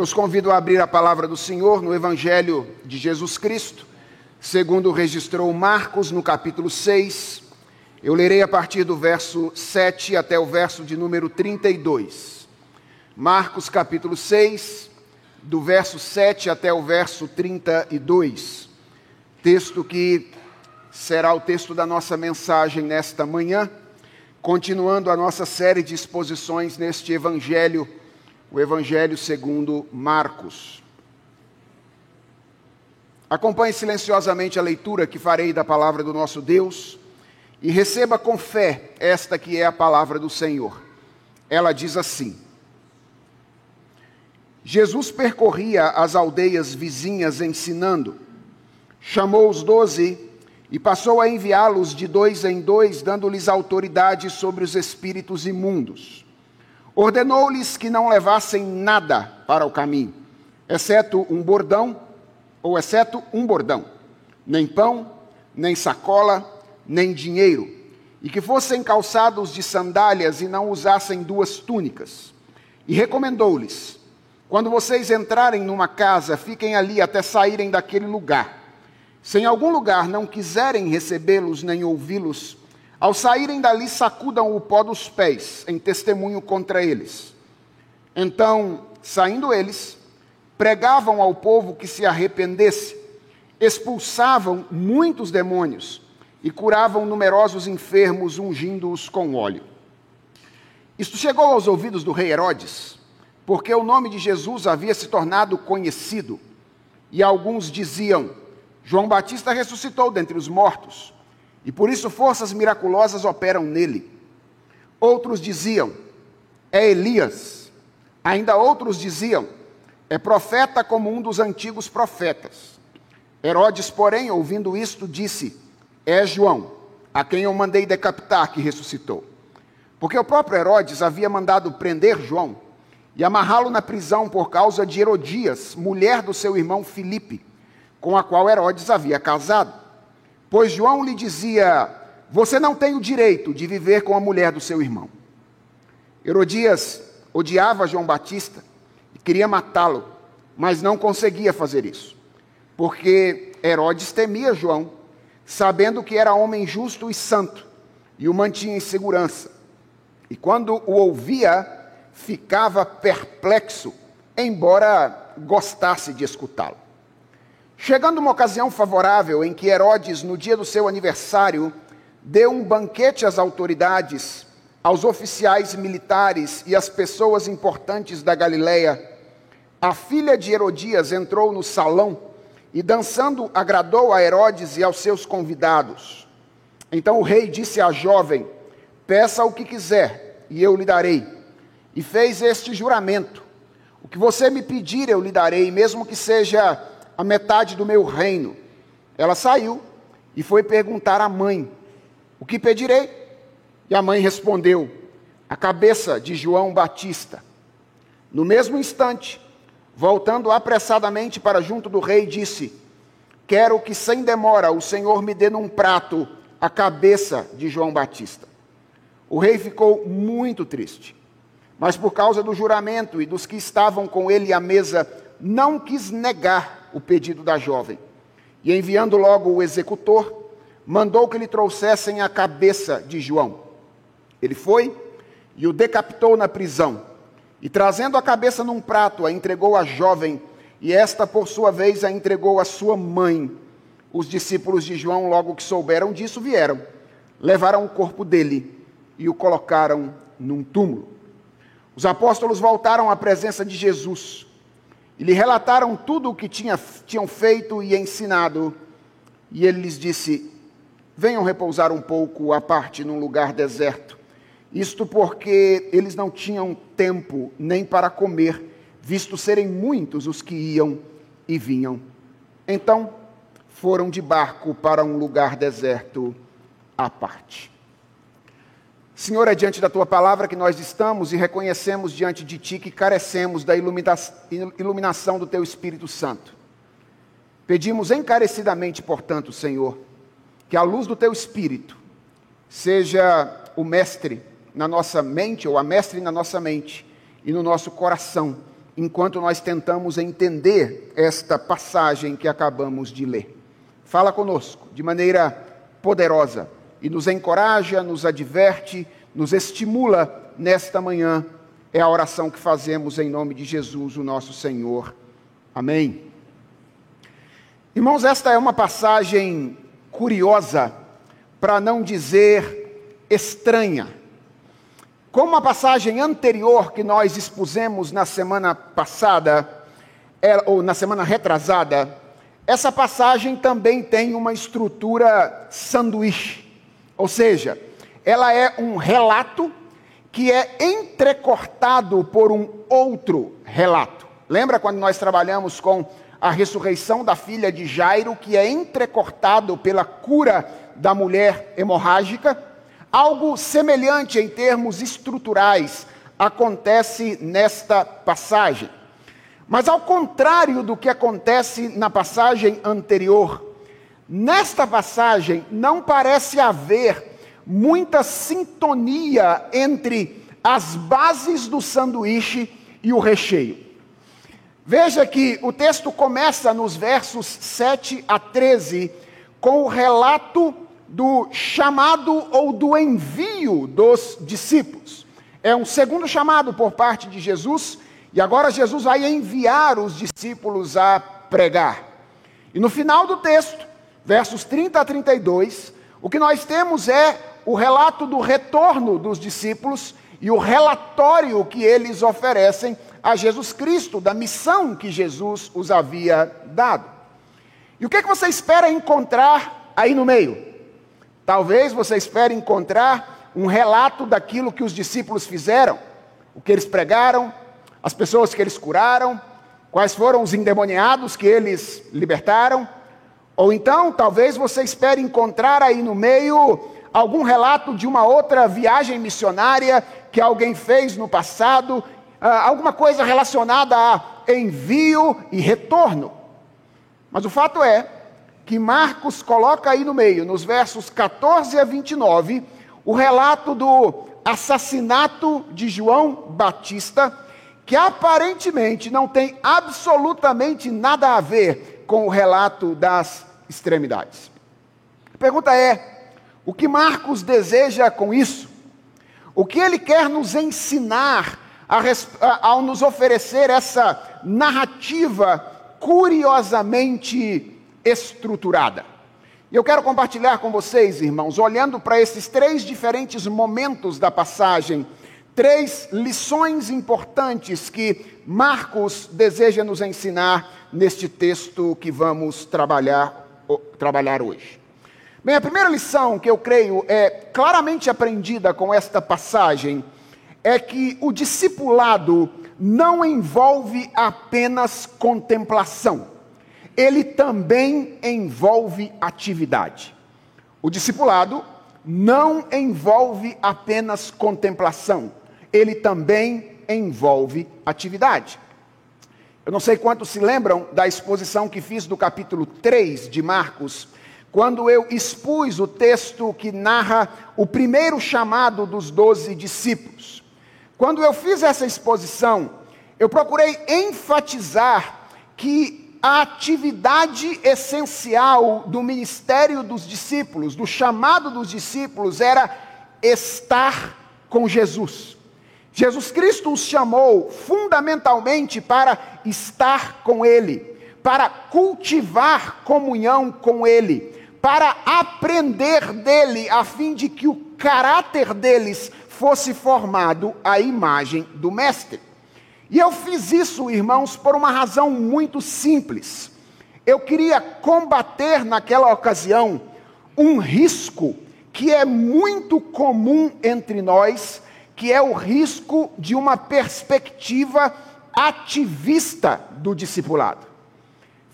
Eu os convido a abrir a palavra do Senhor no Evangelho de Jesus Cristo, segundo registrou Marcos no capítulo 6. Eu lerei a partir do verso 7 até o verso de número 32. Marcos capítulo 6, do verso 7 até o verso 32. Texto que será o texto da nossa mensagem nesta manhã, continuando a nossa série de exposições neste Evangelho o Evangelho segundo Marcos. Acompanhe silenciosamente a leitura que farei da palavra do nosso Deus e receba com fé esta que é a palavra do Senhor. Ela diz assim: Jesus percorria as aldeias vizinhas ensinando, chamou os doze e passou a enviá-los de dois em dois, dando-lhes autoridade sobre os espíritos imundos Ordenou-lhes que não levassem nada para o caminho, exceto um bordão, ou exceto um bordão, nem pão, nem sacola, nem dinheiro, e que fossem calçados de sandálias e não usassem duas túnicas. E recomendou-lhes: quando vocês entrarem numa casa, fiquem ali até saírem daquele lugar. Se em algum lugar não quiserem recebê-los nem ouvi-los, ao saírem dali, sacudam o pó dos pés, em testemunho contra eles. Então, saindo eles, pregavam ao povo que se arrependesse, expulsavam muitos demônios e curavam numerosos enfermos, ungindo-os com óleo. Isto chegou aos ouvidos do rei Herodes, porque o nome de Jesus havia se tornado conhecido, e alguns diziam: João Batista ressuscitou dentre os mortos e por isso forças miraculosas operam nele. Outros diziam, é Elias. Ainda outros diziam, é profeta como um dos antigos profetas. Herodes, porém, ouvindo isto, disse: É João, a quem eu mandei decapitar, que ressuscitou. Porque o próprio Herodes havia mandado prender João e amarrá-lo na prisão por causa de Herodias, mulher do seu irmão Filipe, com a qual Herodes havia casado. Pois João lhe dizia: Você não tem o direito de viver com a mulher do seu irmão. Herodias odiava João Batista e queria matá-lo, mas não conseguia fazer isso, porque Herodes temia João, sabendo que era homem justo e santo, e o mantinha em segurança. E quando o ouvia, ficava perplexo, embora gostasse de escutá-lo. Chegando uma ocasião favorável em que Herodes, no dia do seu aniversário, deu um banquete às autoridades, aos oficiais militares e às pessoas importantes da Galileia, a filha de Herodias entrou no salão e, dançando, agradou a Herodes e aos seus convidados. Então o rei disse à jovem: Peça o que quiser, e eu lhe darei. E fez este juramento: O que você me pedir, eu lhe darei, mesmo que seja a metade do meu reino. Ela saiu e foi perguntar à mãe: O que pedirei? E a mãe respondeu: A cabeça de João Batista. No mesmo instante, voltando apressadamente para junto do rei, disse: Quero que sem demora o Senhor me dê num prato a cabeça de João Batista. O rei ficou muito triste, mas por causa do juramento e dos que estavam com ele à mesa, não quis negar o pedido da jovem. E enviando logo o executor, mandou que lhe trouxessem a cabeça de João. Ele foi e o decapitou na prisão. E trazendo a cabeça num prato, a entregou à jovem, e esta, por sua vez, a entregou à sua mãe. Os discípulos de João, logo que souberam disso, vieram, levaram o corpo dele e o colocaram num túmulo. Os apóstolos voltaram à presença de Jesus e lhe relataram tudo o que tinha, tinham feito e ensinado. E ele lhes disse: Venham repousar um pouco à parte num lugar deserto. Isto porque eles não tinham tempo nem para comer, visto serem muitos os que iam e vinham. Então foram de barco para um lugar deserto à parte. Senhor, é diante da tua palavra que nós estamos e reconhecemos diante de ti que carecemos da iluminação do teu Espírito Santo. Pedimos encarecidamente, portanto, Senhor, que a luz do teu Espírito seja o mestre na nossa mente, ou a mestre na nossa mente e no nosso coração, enquanto nós tentamos entender esta passagem que acabamos de ler. Fala conosco de maneira poderosa e nos encoraja, nos adverte, nos estimula nesta manhã. É a oração que fazemos em nome de Jesus, o nosso Senhor. Amém. Irmãos, esta é uma passagem curiosa, para não dizer estranha. Como a passagem anterior que nós expusemos na semana passada, é, ou na semana retrasada, essa passagem também tem uma estrutura sanduíche. Ou seja, ela é um relato que é entrecortado por um outro relato. Lembra quando nós trabalhamos com a ressurreição da filha de Jairo, que é entrecortado pela cura da mulher hemorrágica? Algo semelhante em termos estruturais acontece nesta passagem. Mas ao contrário do que acontece na passagem anterior, nesta passagem não parece haver muita sintonia entre as bases do sanduíche e o recheio. Veja que o texto começa nos versos 7 a 13 com o relato do chamado ou do envio dos discípulos. É um segundo chamado por parte de Jesus, e agora Jesus vai enviar os discípulos a pregar. E no final do texto, versos 30 a 32, o que nós temos é o relato do retorno dos discípulos e o relatório que eles oferecem a Jesus Cristo, da missão que Jesus os havia dado. E o que, é que você espera encontrar aí no meio? Talvez você espere encontrar um relato daquilo que os discípulos fizeram, o que eles pregaram, as pessoas que eles curaram, quais foram os endemoniados que eles libertaram. Ou então, talvez você espere encontrar aí no meio algum relato de uma outra viagem missionária que alguém fez no passado ah, alguma coisa relacionada a envio e retorno. Mas o fato é que Marcos coloca aí no meio, nos versos 14 a 29, o relato do assassinato de João Batista, que aparentemente não tem absolutamente nada a ver com o relato das extremidades. A pergunta é: o que Marcos deseja com isso? O que ele quer nos ensinar ao nos oferecer essa narrativa curiosamente estruturada. E eu quero compartilhar com vocês, irmãos, olhando para esses três diferentes momentos da passagem, três lições importantes que Marcos deseja nos ensinar neste texto que vamos trabalhar, trabalhar hoje. Bem, a primeira lição que eu creio é claramente aprendida com esta passagem é que o discipulado não envolve apenas contemplação, ele também envolve atividade. O discipulado não envolve apenas contemplação, ele também envolve atividade. Eu não sei quantos se lembram da exposição que fiz do capítulo 3 de Marcos, quando eu expus o texto que narra o primeiro chamado dos doze discípulos. Quando eu fiz essa exposição, eu procurei enfatizar que a atividade essencial do ministério dos discípulos, do chamado dos discípulos, era estar com Jesus. Jesus Cristo os chamou fundamentalmente para estar com Ele, para cultivar comunhão com Ele, para aprender dele, a fim de que o caráter deles fosse formado à imagem do Mestre. E eu fiz isso, irmãos, por uma razão muito simples. Eu queria combater naquela ocasião um risco que é muito comum entre nós, que é o risco de uma perspectiva ativista do discipulado.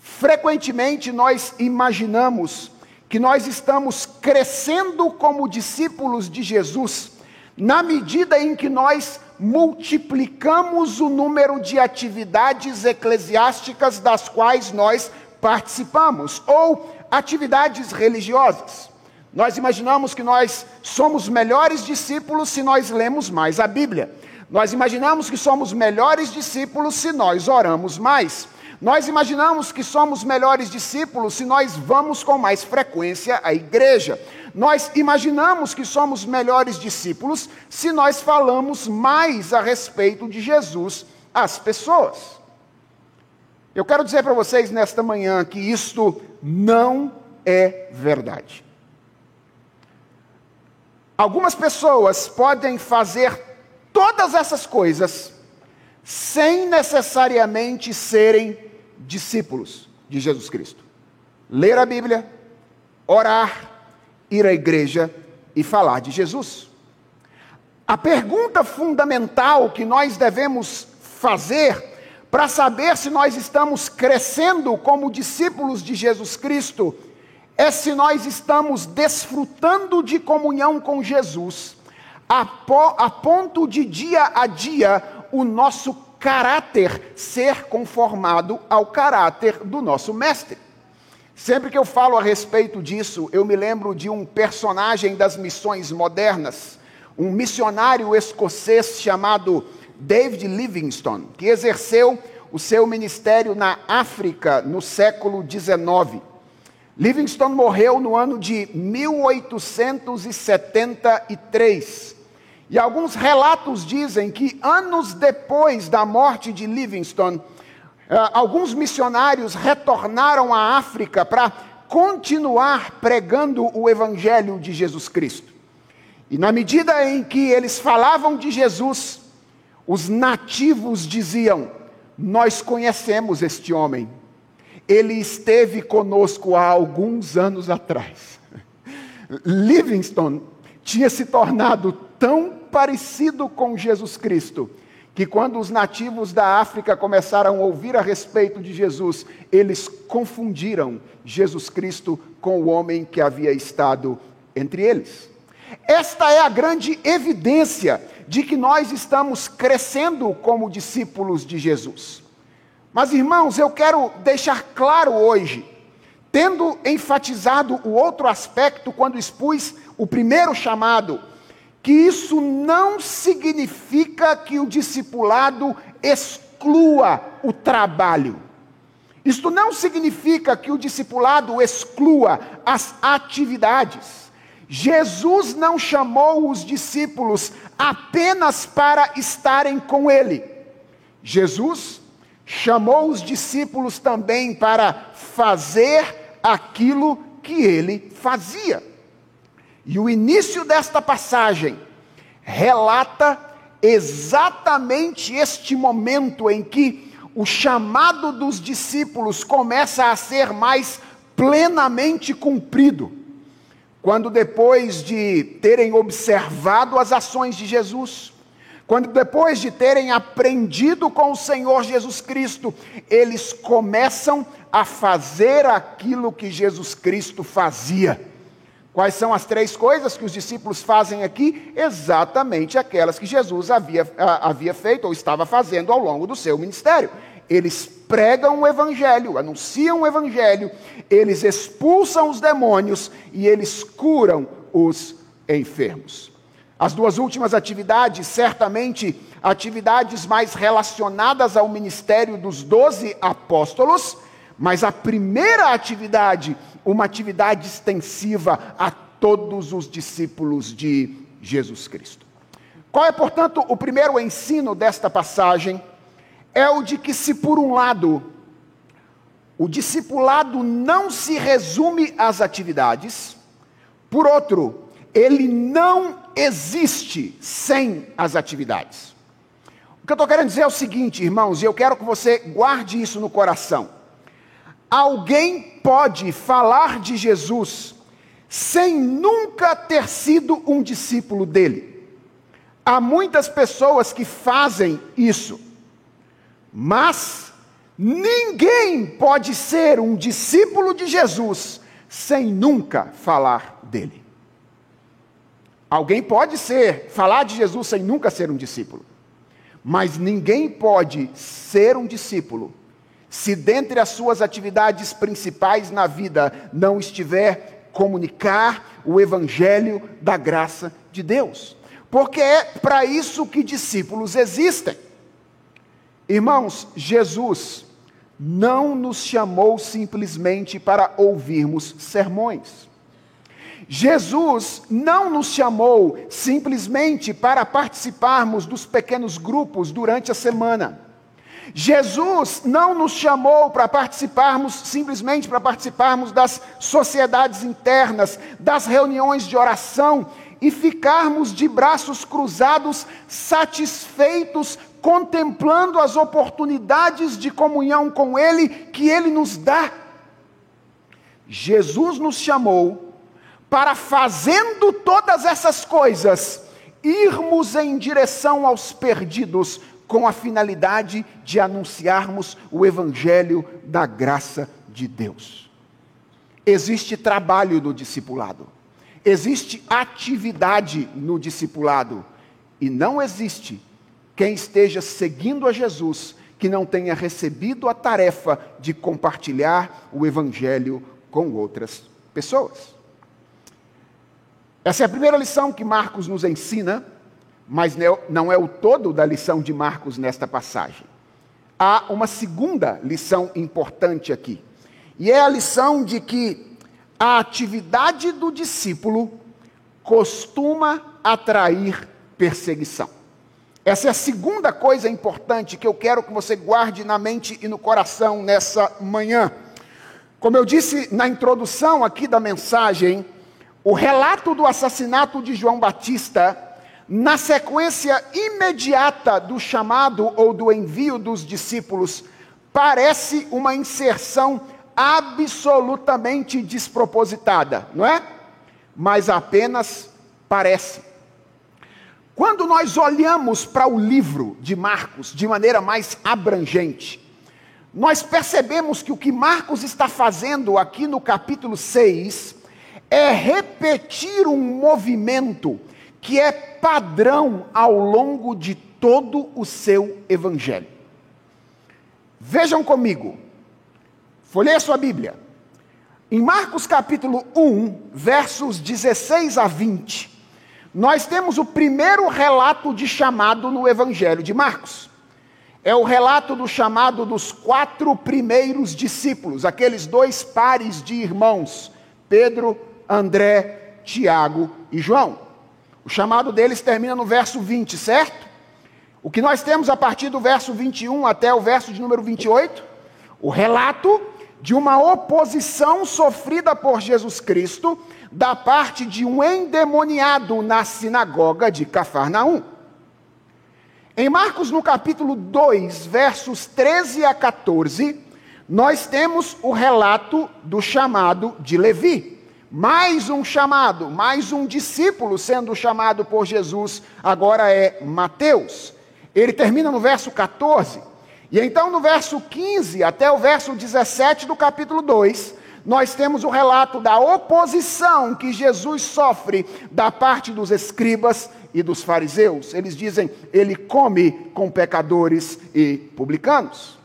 Frequentemente nós imaginamos que nós estamos crescendo como discípulos de Jesus na medida em que nós multiplicamos o número de atividades eclesiásticas das quais nós participamos, ou atividades religiosas. Nós imaginamos que nós somos melhores discípulos se nós lemos mais a Bíblia. Nós imaginamos que somos melhores discípulos se nós oramos mais. Nós imaginamos que somos melhores discípulos se nós vamos com mais frequência à igreja. Nós imaginamos que somos melhores discípulos se nós falamos mais a respeito de Jesus às pessoas. Eu quero dizer para vocês nesta manhã que isto não é verdade. Algumas pessoas podem fazer todas essas coisas sem necessariamente serem discípulos de Jesus Cristo. Ler a Bíblia, orar, ir à igreja e falar de Jesus. A pergunta fundamental que nós devemos fazer para saber se nós estamos crescendo como discípulos de Jesus Cristo é se nós estamos desfrutando de comunhão com Jesus, a, po, a ponto de dia a dia o nosso caráter ser conformado ao caráter do nosso mestre. Sempre que eu falo a respeito disso, eu me lembro de um personagem das missões modernas, um missionário escocês chamado David Livingstone, que exerceu o seu ministério na África no século XIX. Livingstone morreu no ano de 1873 e alguns relatos dizem que anos depois da morte de Livingstone, eh, alguns missionários retornaram à África para continuar pregando o Evangelho de Jesus Cristo. E na medida em que eles falavam de Jesus, os nativos diziam: Nós conhecemos este homem, ele esteve conosco há alguns anos atrás. Livingstone tinha se tornado tão parecido com Jesus Cristo, que quando os nativos da África começaram a ouvir a respeito de Jesus, eles confundiram Jesus Cristo com o homem que havia estado entre eles. Esta é a grande evidência de que nós estamos crescendo como discípulos de Jesus. Mas, irmãos, eu quero deixar claro hoje, tendo enfatizado o outro aspecto quando expus o primeiro chamado, que isso não significa que o discipulado exclua o trabalho. Isto não significa que o discipulado exclua as atividades. Jesus não chamou os discípulos apenas para estarem com ele. Jesus chamou os discípulos também para fazer aquilo que ele fazia. E o início desta passagem relata exatamente este momento em que o chamado dos discípulos começa a ser mais plenamente cumprido. Quando depois de terem observado as ações de Jesus, quando depois de terem aprendido com o Senhor Jesus Cristo, eles começam a fazer aquilo que Jesus Cristo fazia. Quais são as três coisas que os discípulos fazem aqui? Exatamente aquelas que Jesus havia, havia feito ou estava fazendo ao longo do seu ministério. Eles pregam o Evangelho, anunciam o Evangelho, eles expulsam os demônios e eles curam os enfermos. As duas últimas atividades, certamente atividades mais relacionadas ao ministério dos doze apóstolos, mas a primeira atividade uma atividade extensiva a todos os discípulos de Jesus Cristo. Qual é, portanto, o primeiro ensino desta passagem? É o de que, se por um lado, o discipulado não se resume às atividades, por outro, ele não existe sem as atividades. O que eu estou querendo dizer é o seguinte, irmãos, e eu quero que você guarde isso no coração. Alguém pode falar de Jesus sem nunca ter sido um discípulo dele. Há muitas pessoas que fazem isso, mas ninguém pode ser um discípulo de Jesus sem nunca falar dele. Alguém pode ser, falar de Jesus sem nunca ser um discípulo, mas ninguém pode ser um discípulo se dentre as suas atividades principais na vida não estiver comunicar o evangelho da graça de Deus. porque é para isso que discípulos existem. Irmãos, Jesus não nos chamou simplesmente para ouvirmos sermões. Jesus não nos chamou simplesmente para participarmos dos pequenos grupos durante a semana. Jesus não nos chamou para participarmos, simplesmente para participarmos das sociedades internas, das reuniões de oração e ficarmos de braços cruzados, satisfeitos, contemplando as oportunidades de comunhão com Ele que Ele nos dá. Jesus nos chamou para, fazendo todas essas coisas, irmos em direção aos perdidos, com a finalidade de anunciarmos o Evangelho da graça de Deus. Existe trabalho no discipulado, existe atividade no discipulado, e não existe quem esteja seguindo a Jesus que não tenha recebido a tarefa de compartilhar o Evangelho com outras pessoas. Essa é a primeira lição que Marcos nos ensina mas não é o todo da lição de Marcos nesta passagem. Há uma segunda lição importante aqui, e é a lição de que a atividade do discípulo costuma atrair perseguição. Essa é a segunda coisa importante que eu quero que você guarde na mente e no coração nessa manhã. Como eu disse na introdução aqui da mensagem, o relato do assassinato de João Batista na sequência imediata do chamado ou do envio dos discípulos, parece uma inserção absolutamente despropositada, não é? Mas apenas parece. Quando nós olhamos para o livro de Marcos de maneira mais abrangente, nós percebemos que o que Marcos está fazendo aqui no capítulo 6 é repetir um movimento que é padrão ao longo de todo o seu evangelho. Vejam comigo, folheie sua Bíblia. Em Marcos capítulo 1, versos 16 a 20, nós temos o primeiro relato de chamado no Evangelho de Marcos. É o relato do chamado dos quatro primeiros discípulos, aqueles dois pares de irmãos, Pedro, André, Tiago e João. O chamado deles termina no verso 20, certo? O que nós temos a partir do verso 21 até o verso de número 28? O relato de uma oposição sofrida por Jesus Cristo da parte de um endemoniado na sinagoga de Cafarnaum. Em Marcos, no capítulo 2, versos 13 a 14, nós temos o relato do chamado de Levi. Mais um chamado, mais um discípulo sendo chamado por Jesus, agora é Mateus. Ele termina no verso 14. E então, no verso 15 até o verso 17 do capítulo 2, nós temos o relato da oposição que Jesus sofre da parte dos escribas e dos fariseus. Eles dizem, ele come com pecadores e publicanos.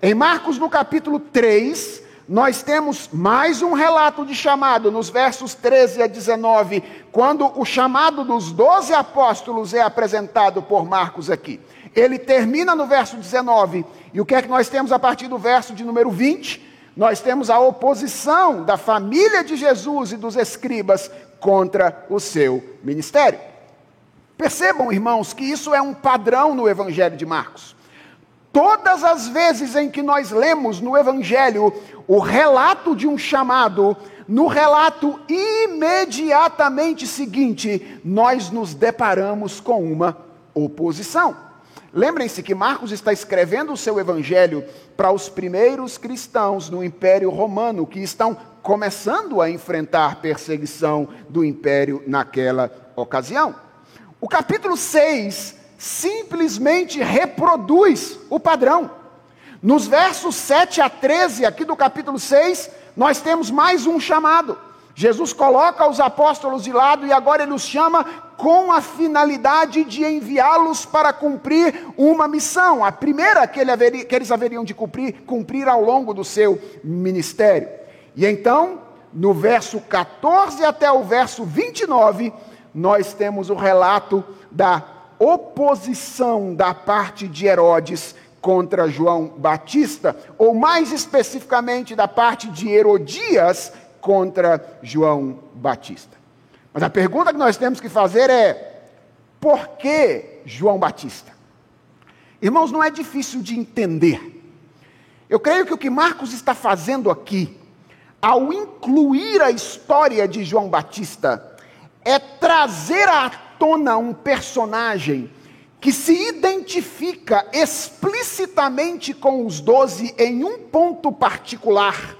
Em Marcos, no capítulo 3, nós temos mais um relato de chamado nos versos 13 a 19, quando o chamado dos doze apóstolos é apresentado por Marcos aqui. Ele termina no verso 19, e o que é que nós temos a partir do verso de número 20? Nós temos a oposição da família de Jesus e dos escribas contra o seu ministério. Percebam, irmãos, que isso é um padrão no Evangelho de Marcos. Todas as vezes em que nós lemos no Evangelho o relato de um chamado, no relato imediatamente seguinte, nós nos deparamos com uma oposição. Lembrem-se que Marcos está escrevendo o seu evangelho para os primeiros cristãos no Império Romano que estão começando a enfrentar perseguição do império naquela ocasião. O capítulo 6 simplesmente reproduz o padrão. Nos versos 7 a 13, aqui do capítulo 6, nós temos mais um chamado. Jesus coloca os apóstolos de lado e agora ele os chama com a finalidade de enviá-los para cumprir uma missão, a primeira que, ele haveria, que eles haveriam de cumprir, cumprir ao longo do seu ministério. E então, no verso 14 até o verso 29, nós temos o relato da oposição da parte de Herodes contra João Batista, ou mais especificamente da parte de Herodias contra João Batista. Mas a pergunta que nós temos que fazer é: por que João Batista? Irmãos, não é difícil de entender. Eu creio que o que Marcos está fazendo aqui, ao incluir a história de João Batista, é trazer à tona um personagem que se identifica explicitamente com os doze em um ponto particular,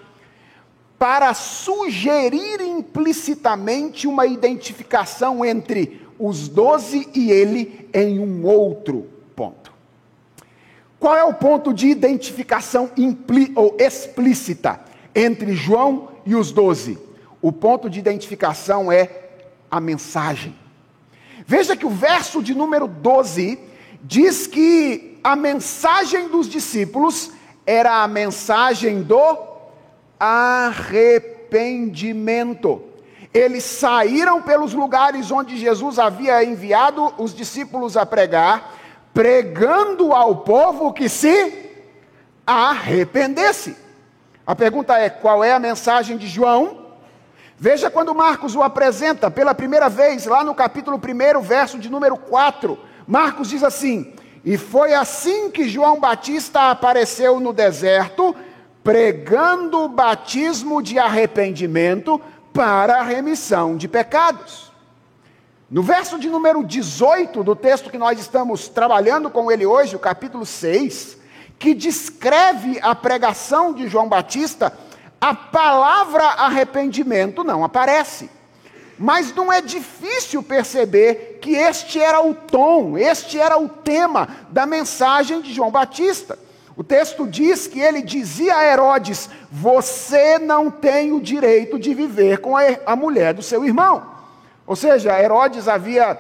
para sugerir implicitamente uma identificação entre os doze e ele em um outro ponto. Qual é o ponto de identificação ou explícita entre João e os doze? O ponto de identificação é a mensagem. Veja que o verso de número 12 diz que a mensagem dos discípulos era a mensagem do arrependimento. Eles saíram pelos lugares onde Jesus havia enviado os discípulos a pregar pregando ao povo que se arrependesse. A pergunta é: qual é a mensagem de João? Veja quando Marcos o apresenta pela primeira vez, lá no capítulo 1, verso de número 4. Marcos diz assim: E foi assim que João Batista apareceu no deserto, pregando o batismo de arrependimento para a remissão de pecados. No verso de número 18 do texto que nós estamos trabalhando com ele hoje, o capítulo 6, que descreve a pregação de João Batista, a palavra arrependimento não aparece. Mas não é difícil perceber que este era o tom, este era o tema da mensagem de João Batista. O texto diz que ele dizia a Herodes: Você não tem o direito de viver com a mulher do seu irmão. Ou seja, Herodes havia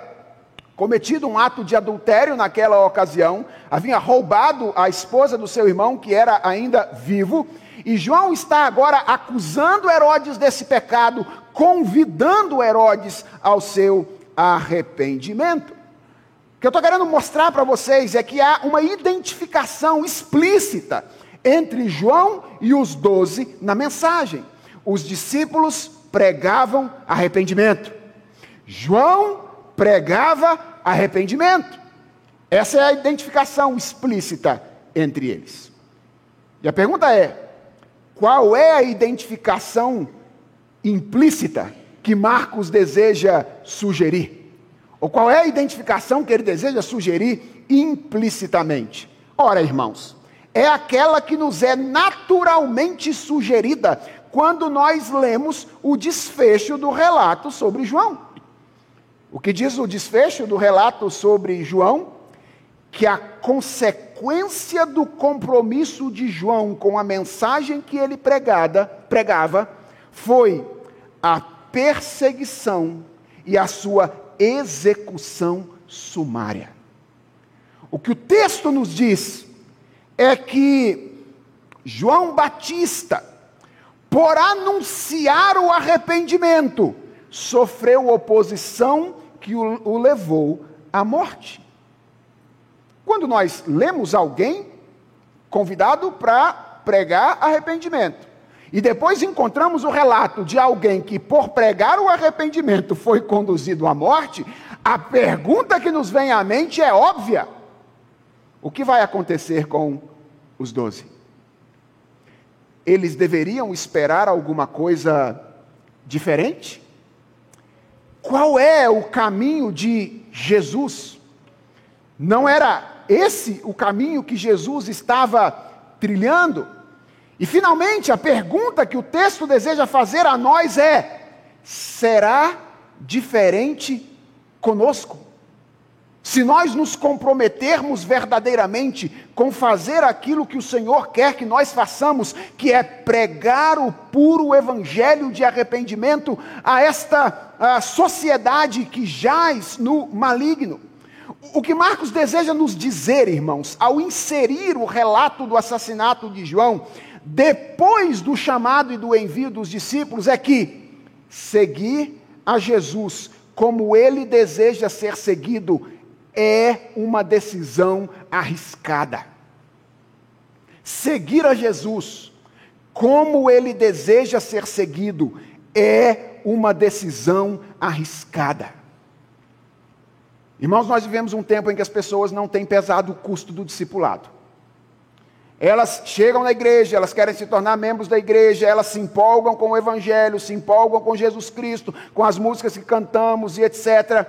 cometido um ato de adultério naquela ocasião, havia roubado a esposa do seu irmão, que era ainda vivo, e João está agora acusando Herodes desse pecado, convidando Herodes ao seu arrependimento. O que eu estou querendo mostrar para vocês é que há uma identificação explícita entre João e os doze na mensagem. Os discípulos pregavam arrependimento. João pregava arrependimento. Essa é a identificação explícita entre eles. E a pergunta é: qual é a identificação implícita que Marcos deseja sugerir? Ou qual é a identificação que ele deseja sugerir implicitamente? Ora, irmãos, é aquela que nos é naturalmente sugerida quando nós lemos o desfecho do relato sobre João. O que diz o desfecho do relato sobre João? Que a consequência do compromisso de João com a mensagem que ele pregada, pregava foi a perseguição e a sua execução sumária. O que o texto nos diz é que João Batista, por anunciar o arrependimento, sofreu oposição que o, o levou à morte. Quando nós lemos alguém convidado para pregar arrependimento, e depois encontramos o relato de alguém que, por pregar o arrependimento, foi conduzido à morte, a pergunta que nos vem à mente é óbvia: o que vai acontecer com os doze? Eles deveriam esperar alguma coisa diferente? Qual é o caminho de Jesus? Não era esse o caminho que Jesus estava trilhando? E finalmente, a pergunta que o texto deseja fazer a nós é: será diferente conosco? Se nós nos comprometermos verdadeiramente com fazer aquilo que o Senhor quer que nós façamos, que é pregar o puro evangelho de arrependimento a esta a sociedade que jaz no maligno. O que Marcos deseja nos dizer, irmãos, ao inserir o relato do assassinato de João, depois do chamado e do envio dos discípulos, é que seguir a Jesus como ele deseja ser seguido, é uma decisão arriscada. Seguir a Jesus, como ele deseja ser seguido, é uma decisão arriscada. Irmãos, nós vivemos um tempo em que as pessoas não têm pesado o custo do discipulado. Elas chegam na igreja, elas querem se tornar membros da igreja, elas se empolgam com o Evangelho, se empolgam com Jesus Cristo, com as músicas que cantamos e etc.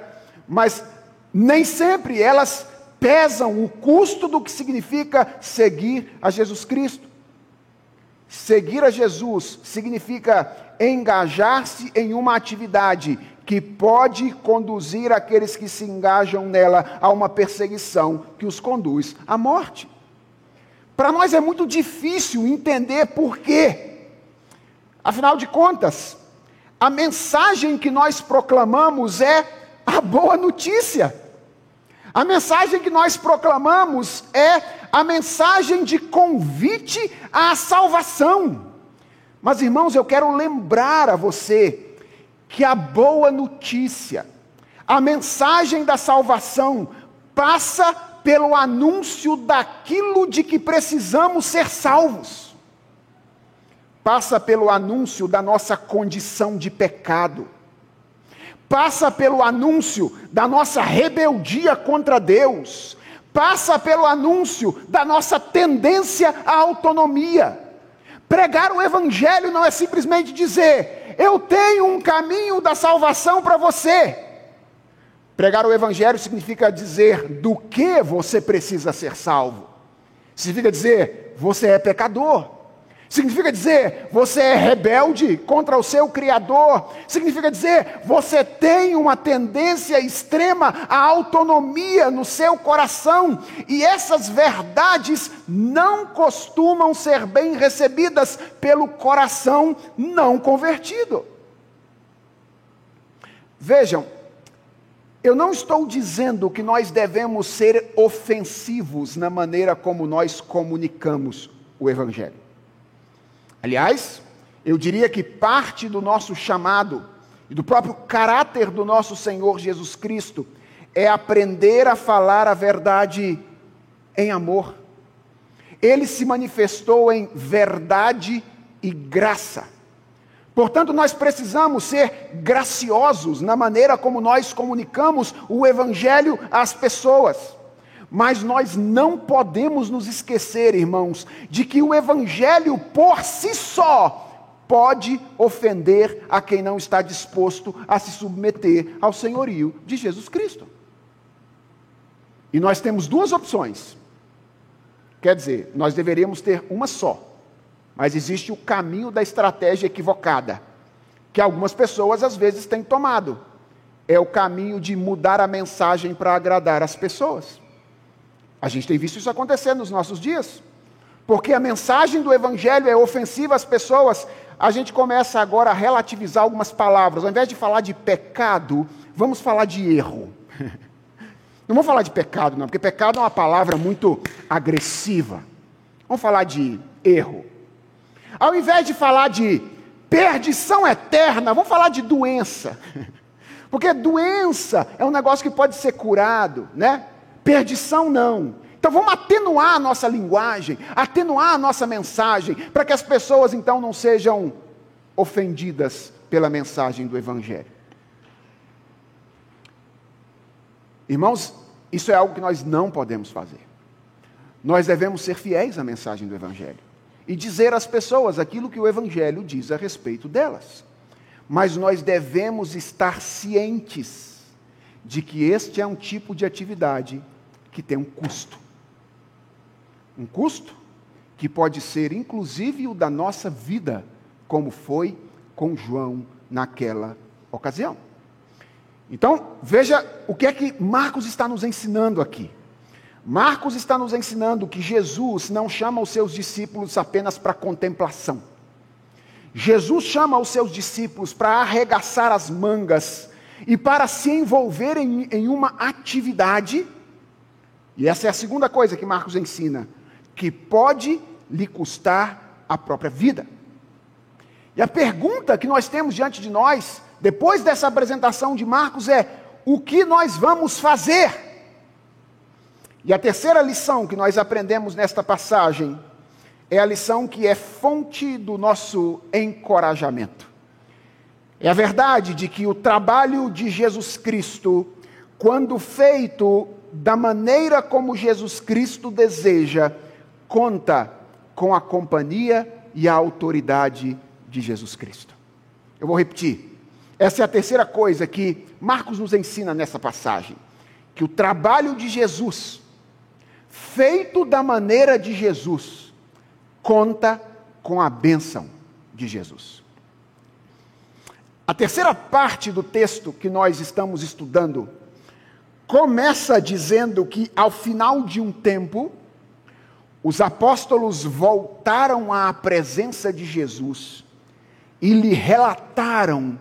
Mas nem sempre elas pesam o custo do que significa seguir a Jesus Cristo. Seguir a Jesus significa engajar-se em uma atividade que pode conduzir aqueles que se engajam nela a uma perseguição que os conduz à morte. Para nós é muito difícil entender por quê. Afinal de contas, a mensagem que nós proclamamos é a boa notícia. A mensagem que nós proclamamos é a mensagem de convite à salvação. Mas, irmãos, eu quero lembrar a você que a boa notícia, a mensagem da salvação, passa pelo anúncio daquilo de que precisamos ser salvos, passa pelo anúncio da nossa condição de pecado, passa pelo anúncio da nossa rebeldia contra Deus, passa pelo anúncio da nossa tendência à autonomia. Pregar o Evangelho não é simplesmente dizer, eu tenho um caminho da salvação para você. Pregar o Evangelho significa dizer do que você precisa ser salvo. Significa dizer, você é pecador. Significa dizer, você é rebelde contra o seu Criador. Significa dizer, você tem uma tendência extrema à autonomia no seu coração. E essas verdades não costumam ser bem recebidas pelo coração não convertido. Vejam, eu não estou dizendo que nós devemos ser ofensivos na maneira como nós comunicamos o Evangelho. Aliás, eu diria que parte do nosso chamado e do próprio caráter do nosso Senhor Jesus Cristo é aprender a falar a verdade em amor. Ele se manifestou em verdade e graça. Portanto, nós precisamos ser graciosos na maneira como nós comunicamos o Evangelho às pessoas. Mas nós não podemos nos esquecer, irmãos, de que o Evangelho por si só pode ofender a quem não está disposto a se submeter ao senhorio de Jesus Cristo. E nós temos duas opções. Quer dizer, nós deveríamos ter uma só, mas existe o caminho da estratégia equivocada, que algumas pessoas às vezes têm tomado. É o caminho de mudar a mensagem para agradar as pessoas. A gente tem visto isso acontecer nos nossos dias. Porque a mensagem do Evangelho é ofensiva às pessoas, a gente começa agora a relativizar algumas palavras. Ao invés de falar de pecado, vamos falar de erro. Não vamos falar de pecado, não, porque pecado é uma palavra muito agressiva. Vamos falar de erro. Ao invés de falar de perdição eterna, vamos falar de doença. Porque doença é um negócio que pode ser curado, né? Perdição não. Então vamos atenuar a nossa linguagem, atenuar a nossa mensagem, para que as pessoas então não sejam ofendidas pela mensagem do Evangelho. Irmãos, isso é algo que nós não podemos fazer. Nós devemos ser fiéis à mensagem do Evangelho e dizer às pessoas aquilo que o Evangelho diz a respeito delas. Mas nós devemos estar cientes de que este é um tipo de atividade que tem um custo. Um custo que pode ser inclusive o da nossa vida, como foi com João naquela ocasião. Então, veja o que é que Marcos está nos ensinando aqui. Marcos está nos ensinando que Jesus não chama os seus discípulos apenas para contemplação. Jesus chama os seus discípulos para arregaçar as mangas e para se envolverem em uma atividade e essa é a segunda coisa que Marcos ensina, que pode lhe custar a própria vida. E a pergunta que nós temos diante de nós, depois dessa apresentação de Marcos, é o que nós vamos fazer. E a terceira lição que nós aprendemos nesta passagem é a lição que é fonte do nosso encorajamento. É a verdade de que o trabalho de Jesus Cristo, quando feito da maneira como Jesus Cristo deseja, conta com a companhia e a autoridade de Jesus Cristo. Eu vou repetir. Essa é a terceira coisa que Marcos nos ensina nessa passagem: que o trabalho de Jesus, feito da maneira de Jesus, conta com a bênção de Jesus. A terceira parte do texto que nós estamos estudando começa dizendo que, ao final de um tempo, os apóstolos voltaram à presença de Jesus e lhe relataram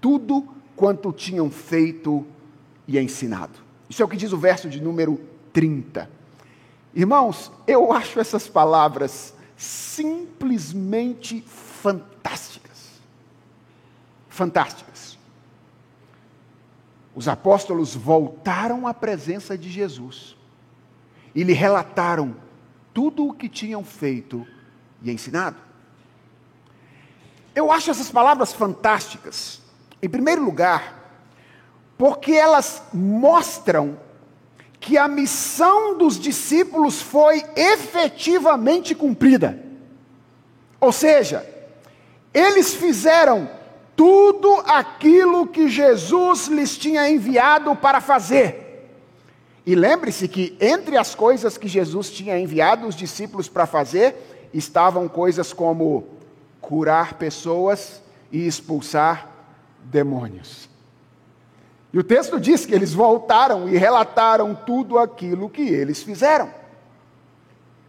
tudo quanto tinham feito e ensinado. Isso é o que diz o verso de número 30. Irmãos, eu acho essas palavras simplesmente fantásticas. Fantásticas. Os apóstolos voltaram à presença de Jesus e lhe relataram tudo o que tinham feito e ensinado. Eu acho essas palavras fantásticas, em primeiro lugar, porque elas mostram que a missão dos discípulos foi efetivamente cumprida. Ou seja, eles fizeram tudo aquilo que Jesus lhes tinha enviado para fazer. E lembre-se que entre as coisas que Jesus tinha enviado os discípulos para fazer, estavam coisas como curar pessoas e expulsar demônios. E o texto diz que eles voltaram e relataram tudo aquilo que eles fizeram.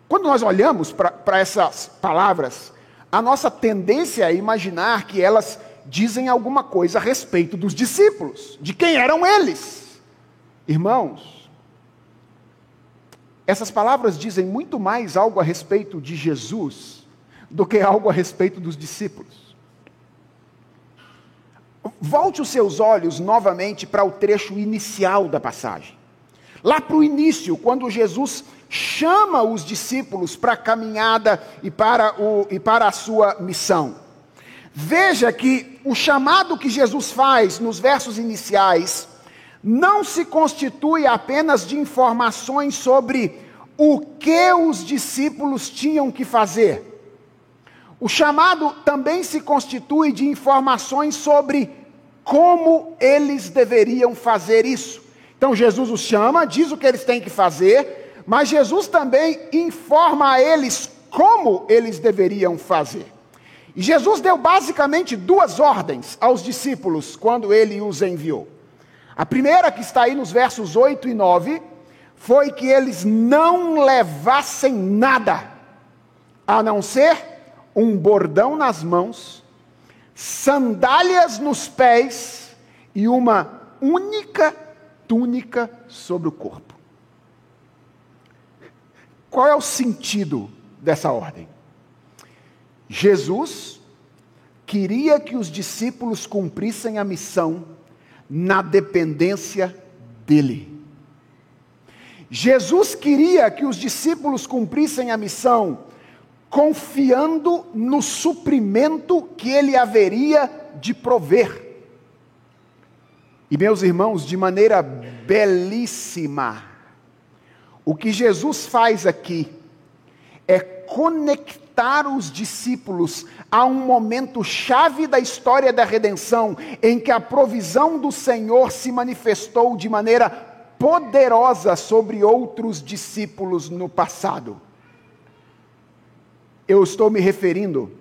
Quando nós olhamos para essas palavras, a nossa tendência é imaginar que elas dizem alguma coisa a respeito dos discípulos, de quem eram eles. Irmãos, essas palavras dizem muito mais algo a respeito de Jesus do que algo a respeito dos discípulos. Volte os seus olhos novamente para o trecho inicial da passagem. Lá para o início, quando Jesus chama os discípulos para a caminhada e para, o, e para a sua missão. Veja que o chamado que Jesus faz nos versos iniciais não se constitui apenas de informações sobre o que os discípulos tinham que fazer. O chamado também se constitui de informações sobre como eles deveriam fazer isso. Então Jesus os chama, diz o que eles têm que fazer, mas Jesus também informa a eles como eles deveriam fazer. E Jesus deu basicamente duas ordens aos discípulos quando ele os enviou. A primeira, que está aí nos versos 8 e 9, foi que eles não levassem nada, a não ser um bordão nas mãos, sandálias nos pés e uma única túnica sobre o corpo. Qual é o sentido dessa ordem? Jesus queria que os discípulos cumprissem a missão na dependência dele. Jesus queria que os discípulos cumprissem a missão confiando no suprimento que ele haveria de prover. E meus irmãos, de maneira belíssima, o que Jesus faz aqui é conectar os discípulos a um momento chave da história da redenção, em que a provisão do Senhor se manifestou de maneira poderosa sobre outros discípulos no passado eu estou me referindo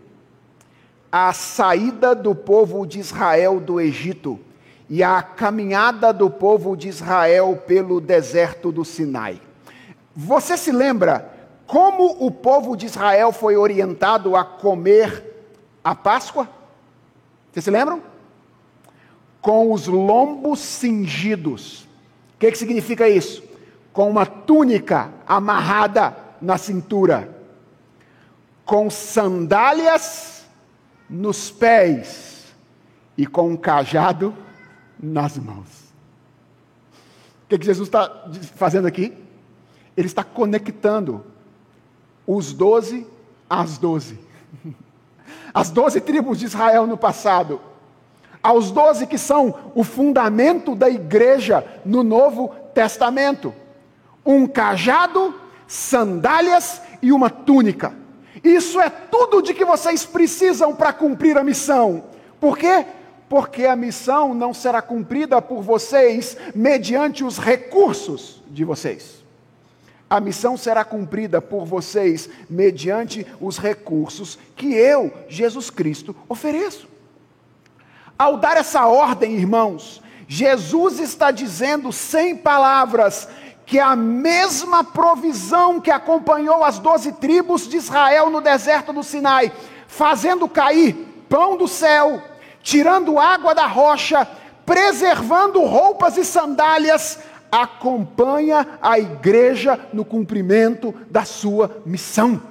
à saída do povo de Israel do Egito e à caminhada do povo de Israel pelo deserto do Sinai. Você se lembra como o povo de Israel foi orientado a comer a Páscoa? Vocês se lembram? Com os lombos cingidos. O que, que significa isso? Com uma túnica amarrada na cintura com sandálias nos pés e com um cajado nas mãos. O que, que Jesus está fazendo aqui? Ele está conectando os doze às doze. As doze tribos de Israel no passado, aos doze que são o fundamento da igreja no Novo Testamento: um cajado, sandálias e uma túnica. Isso é tudo de que vocês precisam para cumprir a missão. Por quê? Porque a missão não será cumprida por vocês mediante os recursos de vocês. A missão será cumprida por vocês mediante os recursos que eu, Jesus Cristo, ofereço. Ao dar essa ordem, irmãos, Jesus está dizendo sem palavras que a mesma provisão que acompanhou as doze tribos de Israel no deserto do Sinai, fazendo cair pão do céu, tirando água da rocha, preservando roupas e sandálias, acompanha a igreja no cumprimento da sua missão.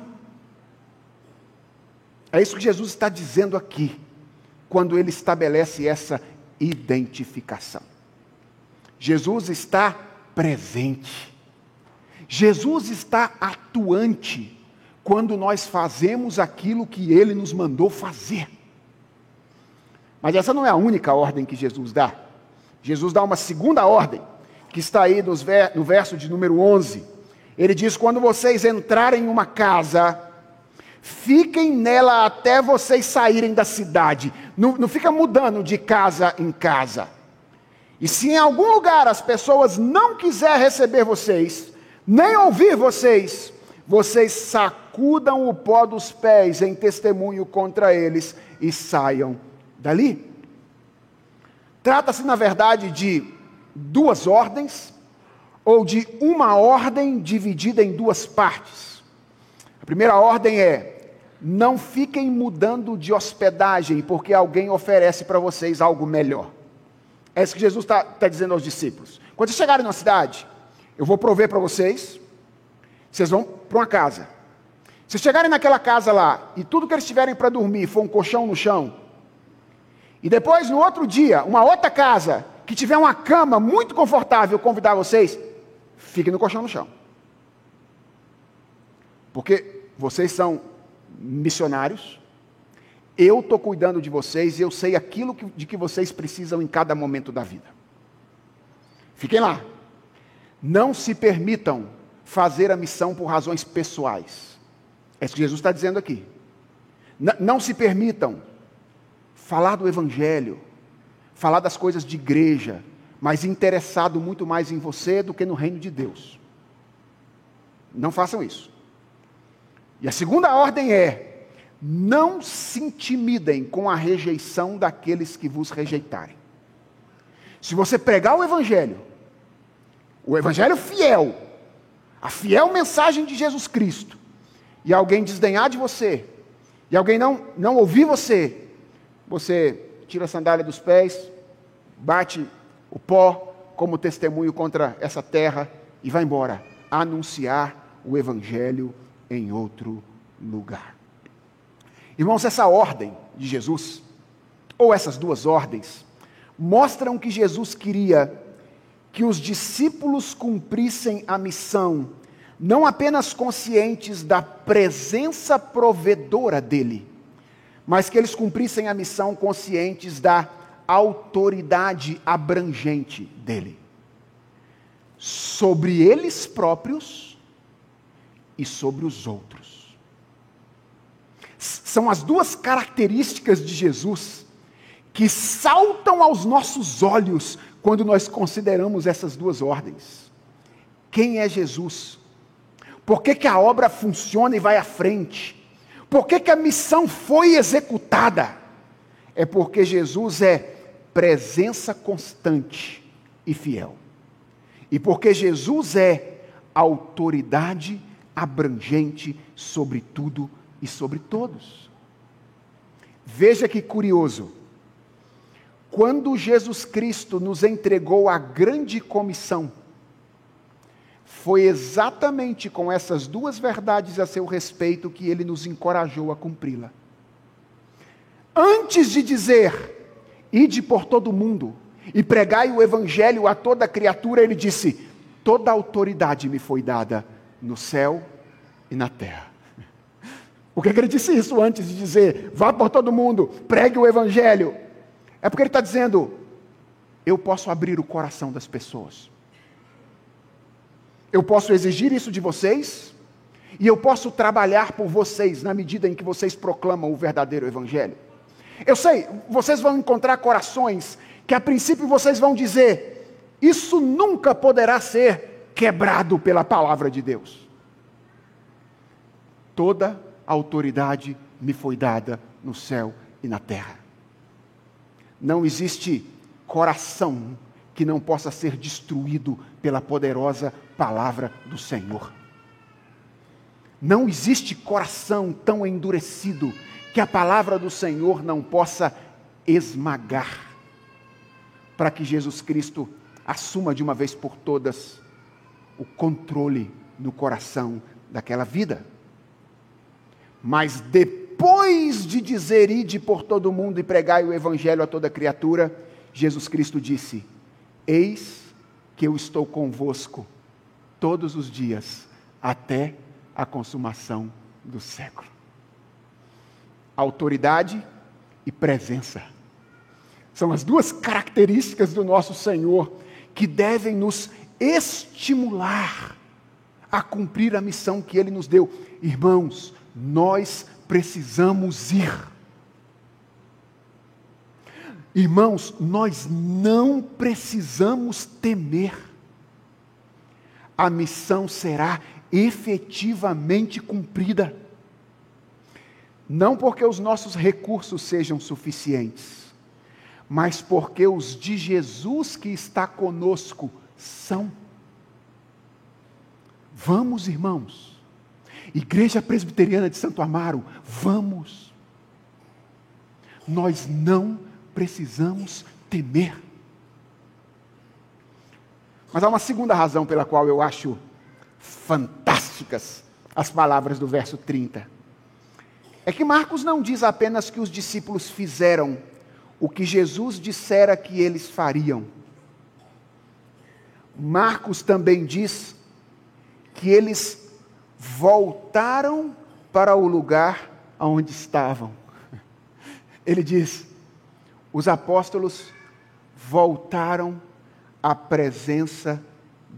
É isso que Jesus está dizendo aqui, quando ele estabelece essa identificação. Jesus está presente. Jesus está atuante quando nós fazemos aquilo que ele nos mandou fazer. Mas essa não é a única ordem que Jesus dá. Jesus dá uma segunda ordem que está aí no verso de número 11. Ele diz: Quando vocês entrarem em uma casa, fiquem nela até vocês saírem da cidade. Não, não fica mudando de casa em casa. E se em algum lugar as pessoas não quiserem receber vocês, nem ouvir vocês, vocês sacudam o pó dos pés em testemunho contra eles e saiam dali. Trata-se, na verdade, de duas ordens ou de uma ordem dividida em duas partes. A primeira ordem é: não fiquem mudando de hospedagem porque alguém oferece para vocês algo melhor. É isso que Jesus está tá dizendo aos discípulos. Quando vocês chegarem na cidade, eu vou prover para vocês, vocês vão para uma casa. Se chegarem naquela casa lá e tudo que eles tiverem para dormir for um colchão no chão, e depois no outro dia, uma outra casa que tiver uma cama muito confortável convidar vocês, fiquem no colchão no chão. Porque vocês são missionários, eu estou cuidando de vocês e eu sei aquilo que, de que vocês precisam em cada momento da vida. Fiquem lá. Não se permitam fazer a missão por razões pessoais. É isso que Jesus está dizendo aqui. N não se permitam falar do Evangelho falar das coisas de igreja, mas interessado muito mais em você do que no reino de Deus. Não façam isso. E a segunda ordem é: não se intimidem com a rejeição daqueles que vos rejeitarem. Se você pregar o Evangelho, o Evangelho fiel, a fiel mensagem de Jesus Cristo, e alguém desdenhar de você, e alguém não, não ouvir você, você tira a sandália dos pés, bate o pó como testemunho contra essa terra e vai embora anunciar o evangelho em outro lugar. Irmãos, essa ordem de Jesus, ou essas duas ordens, mostram que Jesus queria que os discípulos cumprissem a missão, não apenas conscientes da presença provedora dele, mas que eles cumprissem a missão conscientes da autoridade abrangente dele sobre eles próprios e sobre os outros. São as duas características de Jesus que saltam aos nossos olhos quando nós consideramos essas duas ordens. Quem é Jesus? Por que, que a obra funciona e vai à frente? Por que, que a missão foi executada? É porque Jesus é presença constante e fiel. E porque Jesus é autoridade abrangente sobre tudo e sobre todos. Veja que curioso. Quando Jesus Cristo nos entregou a grande comissão, foi exatamente com essas duas verdades a seu respeito que ele nos encorajou a cumpri-la. Antes de dizer, ide por todo mundo e pregai o evangelho a toda criatura, ele disse: toda autoridade me foi dada no céu e na terra. Por que ele disse isso antes de dizer, vá por todo mundo, pregue o evangelho? É porque ele está dizendo, eu posso abrir o coração das pessoas. Eu posso exigir isso de vocês, e eu posso trabalhar por vocês na medida em que vocês proclamam o verdadeiro Evangelho. Eu sei, vocês vão encontrar corações que a princípio vocês vão dizer: isso nunca poderá ser quebrado pela palavra de Deus. Toda autoridade me foi dada no céu e na terra. Não existe coração que não possa ser destruído pela poderosa palavra do Senhor. Não existe coração tão endurecido que a palavra do Senhor não possa esmagar, para que Jesus Cristo assuma de uma vez por todas o controle no coração daquela vida. Mas depois de dizer ide por todo mundo e pregai o evangelho a toda criatura, Jesus Cristo disse: Eis que eu estou convosco todos os dias até a consumação do século. Autoridade e presença são as duas características do nosso Senhor que devem nos estimular a cumprir a missão que Ele nos deu. Irmãos, nós precisamos ir. Irmãos, nós não precisamos temer. A missão será efetivamente cumprida. Não porque os nossos recursos sejam suficientes, mas porque os de Jesus que está conosco são. Vamos, irmãos. Igreja Presbiteriana de Santo Amaro, vamos. Nós não precisamos temer. Mas há uma segunda razão pela qual eu acho fantásticas as palavras do verso 30. É que Marcos não diz apenas que os discípulos fizeram o que Jesus dissera que eles fariam. Marcos também diz que eles voltaram para o lugar onde estavam. Ele diz: os apóstolos voltaram à presença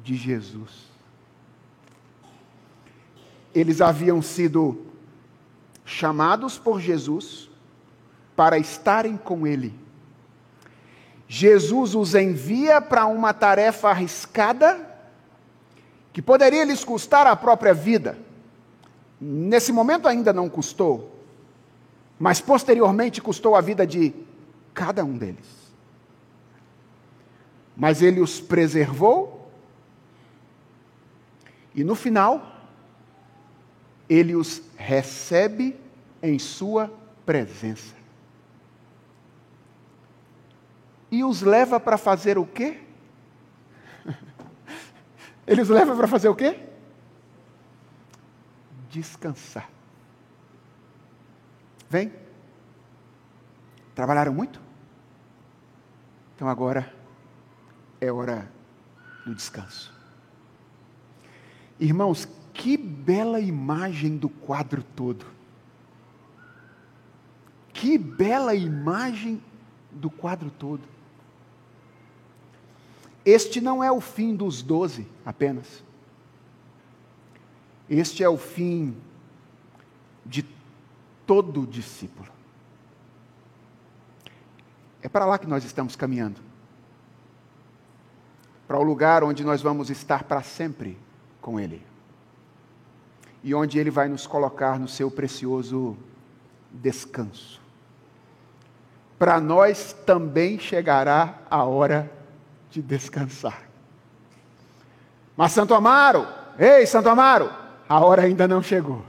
de Jesus eles haviam sido chamados por Jesus para estarem com Ele. Jesus os envia para uma tarefa arriscada que poderia lhes custar a própria vida. Nesse momento ainda não custou, mas posteriormente custou a vida de cada um deles. Mas ele os preservou, e no final, ele os recebe em sua presença. E os leva para fazer o quê? Ele os leva para fazer o quê? Descansar. Vem. Trabalharam muito? Então agora é hora do descanso. Irmãos, que bela imagem do quadro todo. Que bela imagem do quadro todo. Este não é o fim dos doze apenas. Este é o fim de todo discípulo. É para lá que nós estamos caminhando para o lugar onde nós vamos estar para sempre com Ele e onde Ele vai nos colocar no seu precioso descanso. Para nós também chegará a hora de descansar. Mas Santo Amaro, ei Santo Amaro, a hora ainda não chegou.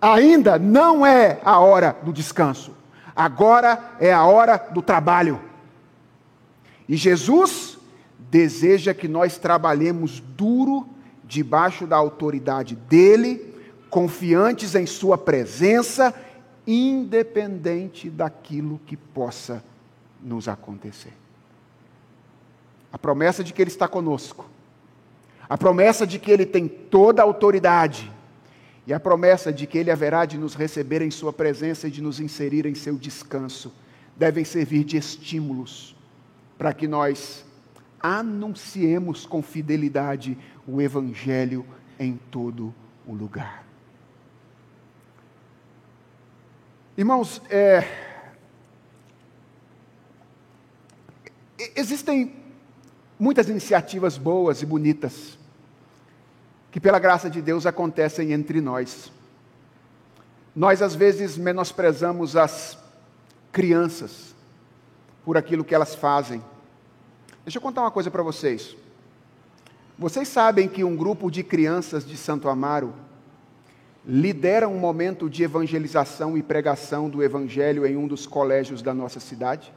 Ainda não é a hora do descanso. Agora é a hora do trabalho. E Jesus deseja que nós trabalhemos duro debaixo da autoridade dele, confiantes em sua presença, independente daquilo que possa nos acontecer. A promessa de que Ele está conosco, a promessa de que Ele tem toda a autoridade, e a promessa de que Ele haverá de nos receber em Sua presença e de nos inserir em seu descanso, devem servir de estímulos para que nós anunciemos com fidelidade o Evangelho em todo o lugar. Irmãos, é, existem muitas iniciativas boas e bonitas que, pela graça de Deus, acontecem entre nós. Nós, às vezes, menosprezamos as crianças por aquilo que elas fazem. Deixa eu contar uma coisa para vocês. Vocês sabem que um grupo de crianças de Santo Amaro lidera um momento de evangelização e pregação do Evangelho em um dos colégios da nossa cidade?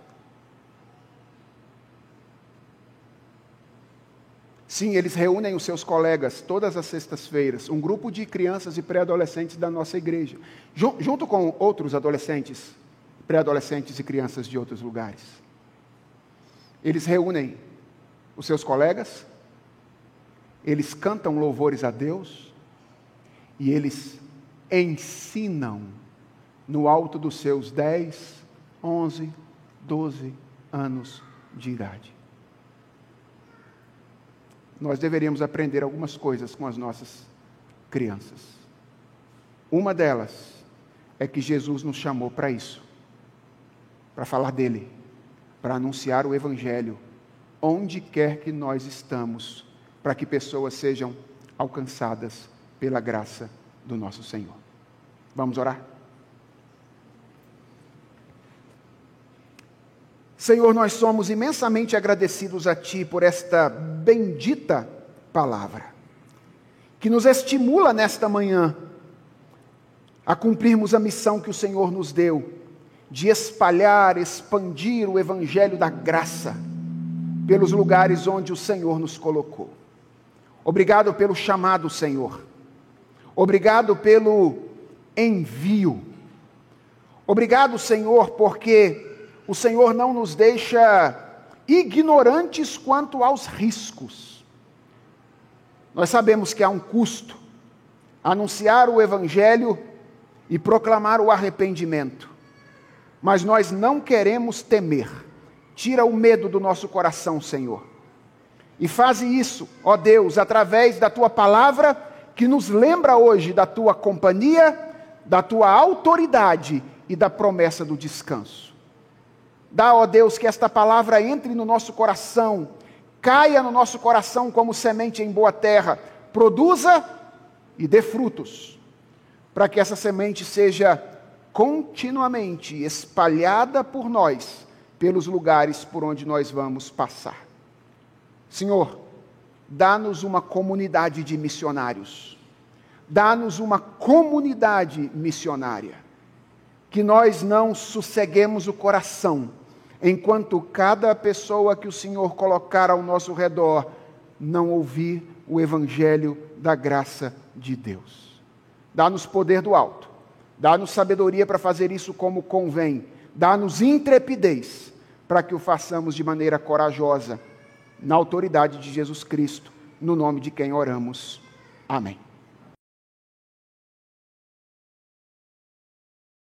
Sim, eles reúnem os seus colegas todas as sextas-feiras, um grupo de crianças e pré-adolescentes da nossa igreja, junto com outros adolescentes, pré-adolescentes e crianças de outros lugares. Eles reúnem os seus colegas, eles cantam louvores a Deus e eles ensinam no alto dos seus 10, 11, 12 anos de idade nós deveríamos aprender algumas coisas com as nossas crianças. Uma delas é que Jesus nos chamou para isso, para falar dele, para anunciar o Evangelho, onde quer que nós estamos, para que pessoas sejam alcançadas pela graça do nosso Senhor. Vamos orar? Senhor, nós somos imensamente agradecidos a Ti por esta bendita palavra, que nos estimula nesta manhã a cumprirmos a missão que o Senhor nos deu, de espalhar, expandir o Evangelho da graça pelos lugares onde o Senhor nos colocou. Obrigado pelo chamado, Senhor. Obrigado pelo envio. Obrigado, Senhor, porque o Senhor não nos deixa ignorantes quanto aos riscos. Nós sabemos que há um custo anunciar o Evangelho e proclamar o arrependimento, mas nós não queremos temer. Tira o medo do nosso coração, Senhor. E faze isso, ó Deus, através da tua palavra, que nos lembra hoje da tua companhia, da tua autoridade e da promessa do descanso. Dá, ó Deus, que esta palavra entre no nosso coração, caia no nosso coração como semente em boa terra, produza e dê frutos, para que essa semente seja continuamente espalhada por nós, pelos lugares por onde nós vamos passar. Senhor, dá-nos uma comunidade de missionários, dá-nos uma comunidade missionária. Que nós não sosseguemos o coração, enquanto cada pessoa que o Senhor colocar ao nosso redor não ouvir o Evangelho da graça de Deus. Dá-nos poder do alto, dá-nos sabedoria para fazer isso como convém, dá-nos intrepidez para que o façamos de maneira corajosa, na autoridade de Jesus Cristo, no nome de quem oramos. Amém.